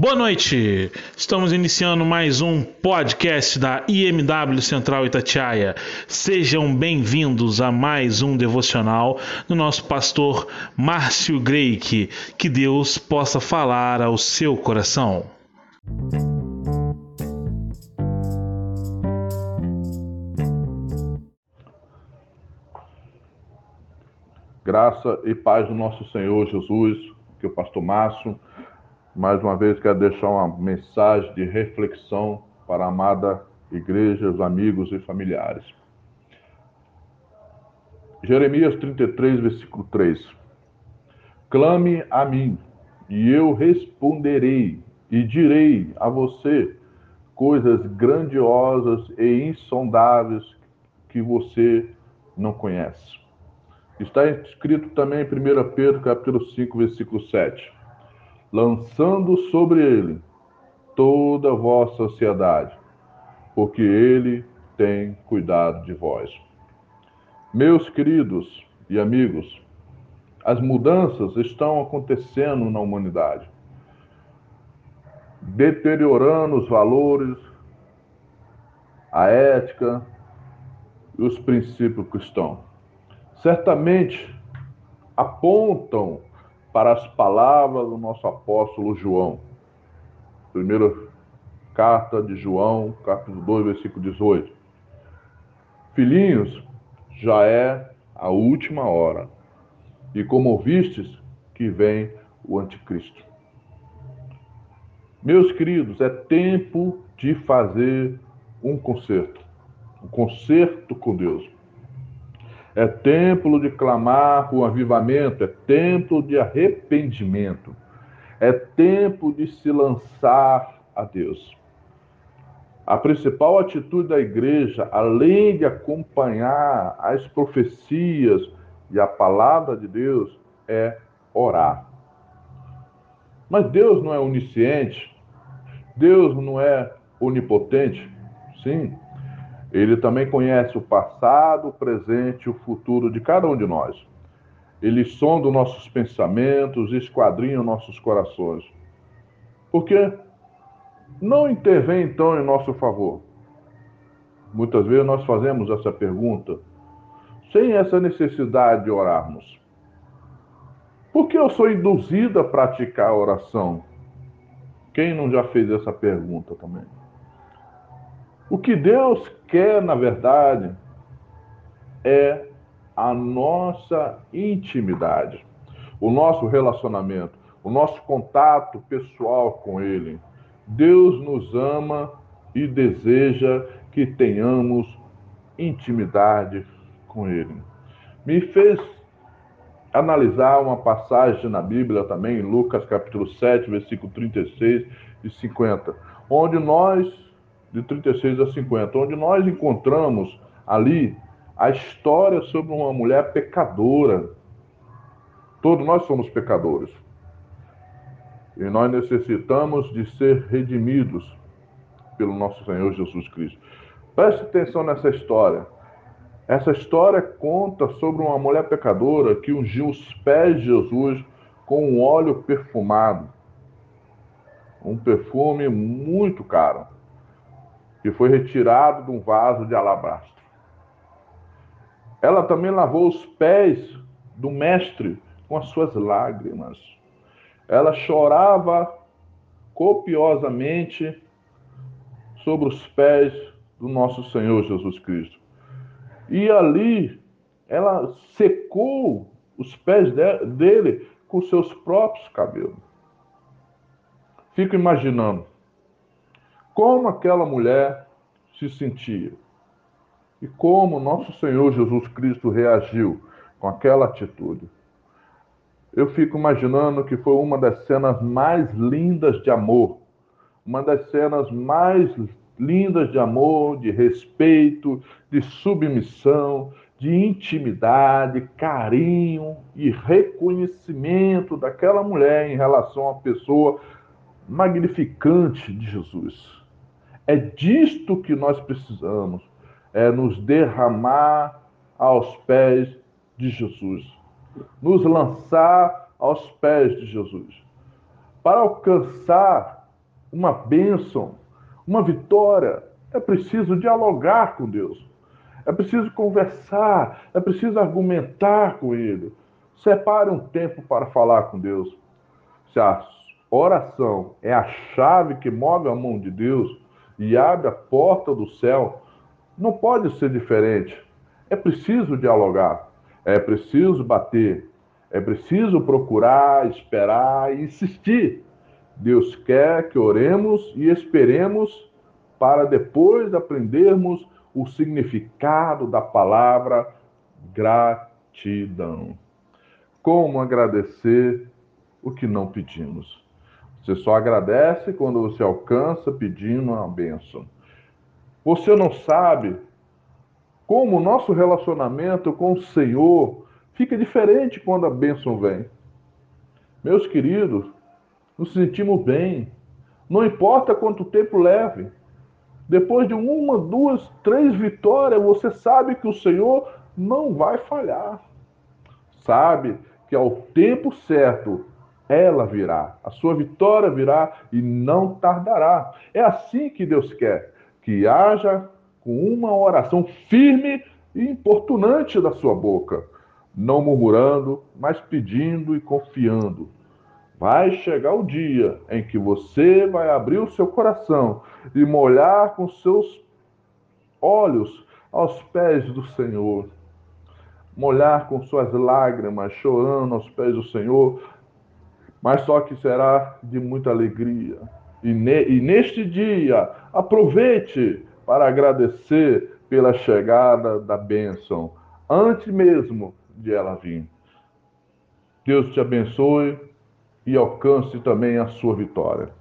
Boa noite! Estamos iniciando mais um podcast da IMW Central Itatiaia. Sejam bem-vindos a mais um devocional do nosso pastor Márcio Greik. Que Deus possa falar ao seu coração. Graça e paz do nosso Senhor Jesus, que o pastor Márcio mais uma vez quero deixar uma mensagem de reflexão para a amada igreja, os amigos e familiares. Jeremias 33, versículo 3. Clame a mim, e eu responderei, e direi a você coisas grandiosas e insondáveis que você não conhece. Está escrito também em 1 Pedro capítulo 5, versículo 7 lançando sobre ele toda vossa ansiedade, porque ele tem cuidado de vós. Meus queridos e amigos, as mudanças estão acontecendo na humanidade, deteriorando os valores, a ética e os princípios cristãos. Certamente apontam para as palavras do nosso apóstolo João. Primeira carta de João, capítulo 2, versículo 18. Filhinhos, já é a última hora. E como vistes que vem o anticristo. Meus queridos, é tempo de fazer um concerto. Um concerto com Deus. É templo de clamar por avivamento, é templo de arrependimento, é tempo de se lançar a Deus. A principal atitude da igreja, além de acompanhar as profecias e a palavra de Deus, é orar. Mas Deus não é onisciente, Deus não é onipotente, sim, ele também conhece o passado, o presente e o futuro de cada um de nós. Ele sonda nossos pensamentos, esquadrinha nossos corações. Por que não intervém então em nosso favor? Muitas vezes nós fazemos essa pergunta sem essa necessidade de orarmos. Por que eu sou induzido a praticar a oração? Quem não já fez essa pergunta também? O que Deus quer, na verdade, é a nossa intimidade, o nosso relacionamento, o nosso contato pessoal com Ele. Deus nos ama e deseja que tenhamos intimidade com Ele. Me fez analisar uma passagem na Bíblia também, em Lucas capítulo 7, versículo 36 e 50, onde nós de 36 a 50, onde nós encontramos ali a história sobre uma mulher pecadora. Todos nós somos pecadores. E nós necessitamos de ser redimidos pelo nosso Senhor Jesus Cristo. Preste atenção nessa história. Essa história conta sobre uma mulher pecadora que ungiu os pés de Jesus com um óleo perfumado. Um perfume muito caro que foi retirado de um vaso de alabastro. Ela também lavou os pés do mestre com as suas lágrimas. Ela chorava copiosamente sobre os pés do nosso Senhor Jesus Cristo. E ali ela secou os pés dele com seus próprios cabelos. Fico imaginando como aquela mulher se sentia e como nosso Senhor Jesus Cristo reagiu com aquela atitude. Eu fico imaginando que foi uma das cenas mais lindas de amor, uma das cenas mais lindas de amor, de respeito, de submissão, de intimidade, carinho e reconhecimento daquela mulher em relação à pessoa magnificante de Jesus. É disto que nós precisamos, é nos derramar aos pés de Jesus, nos lançar aos pés de Jesus, para alcançar uma bênção, uma vitória, é preciso dialogar com Deus. É preciso conversar, é preciso argumentar com Ele. Separe um tempo para falar com Deus. Se a oração é a chave que move a mão de Deus e abre a porta do céu, não pode ser diferente. É preciso dialogar, é preciso bater, é preciso procurar, esperar e insistir. Deus quer que oremos e esperemos para depois aprendermos o significado da palavra gratidão. Como agradecer o que não pedimos? Você só agradece quando você alcança pedindo uma bênção. Você não sabe como o nosso relacionamento com o Senhor fica diferente quando a bênção vem. Meus queridos, nos sentimos bem. Não importa quanto tempo leve. Depois de uma, duas, três vitórias, você sabe que o Senhor não vai falhar. Sabe que ao tempo certo ela virá, a sua vitória virá e não tardará. É assim que Deus quer, que haja com uma oração firme e importunante da sua boca, não murmurando, mas pedindo e confiando. Vai chegar o dia em que você vai abrir o seu coração e molhar com seus olhos aos pés do Senhor. Molhar com suas lágrimas, chorando aos pés do Senhor, mas só que será de muita alegria. E, ne, e neste dia, aproveite para agradecer pela chegada da bênção, antes mesmo de ela vir. Deus te abençoe e alcance também a sua vitória.